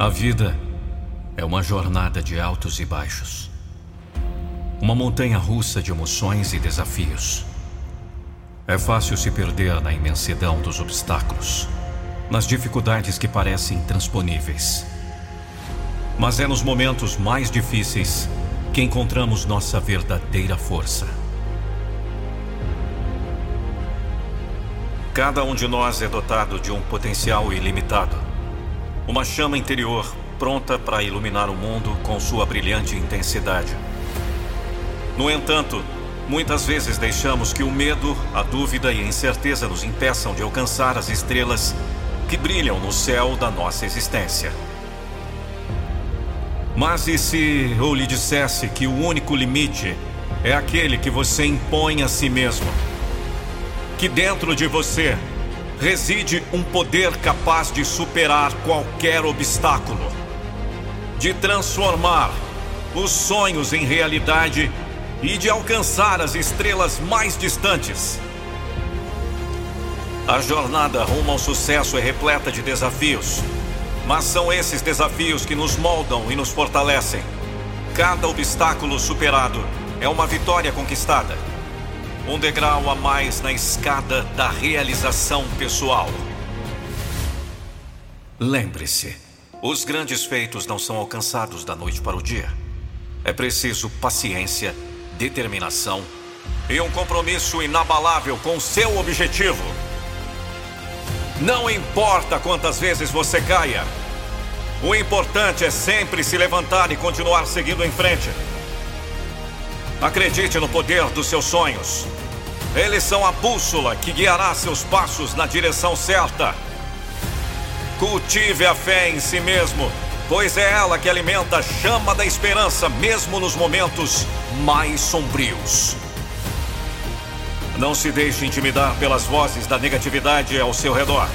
A vida é uma jornada de altos e baixos. Uma montanha russa de emoções e desafios. É fácil se perder na imensidão dos obstáculos, nas dificuldades que parecem intransponíveis. Mas é nos momentos mais difíceis que encontramos nossa verdadeira força. Cada um de nós é dotado de um potencial ilimitado. Uma chama interior pronta para iluminar o mundo com sua brilhante intensidade. No entanto, muitas vezes deixamos que o medo, a dúvida e a incerteza nos impeçam de alcançar as estrelas que brilham no céu da nossa existência. Mas e se eu lhe dissesse que o único limite é aquele que você impõe a si mesmo? Que dentro de você reside um poder capaz de superar qualquer obstáculo de transformar os sonhos em realidade e de alcançar as estrelas mais distantes. A jornada rumo ao sucesso é repleta de desafios, mas são esses desafios que nos moldam e nos fortalecem. Cada obstáculo superado é uma vitória conquistada, um degrau a mais na escada da realização pessoal. Lembre-se. Os grandes feitos não são alcançados da noite para o dia. É preciso paciência, determinação e um compromisso inabalável com seu objetivo. Não importa quantas vezes você caia, o importante é sempre se levantar e continuar seguindo em frente. Acredite no poder dos seus sonhos. Eles são a bússola que guiará seus passos na direção certa. Cultive a fé em si mesmo, pois é ela que alimenta a chama da esperança, mesmo nos momentos mais sombrios. Não se deixe intimidar pelas vozes da negatividade ao seu redor.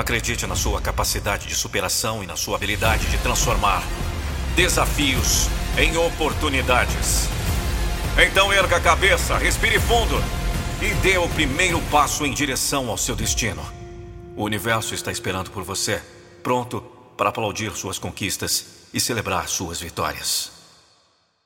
Acredite na sua capacidade de superação e na sua habilidade de transformar desafios em oportunidades. Então erga a cabeça, respire fundo e dê o primeiro passo em direção ao seu destino. O universo está esperando por você, pronto para aplaudir suas conquistas e celebrar suas vitórias.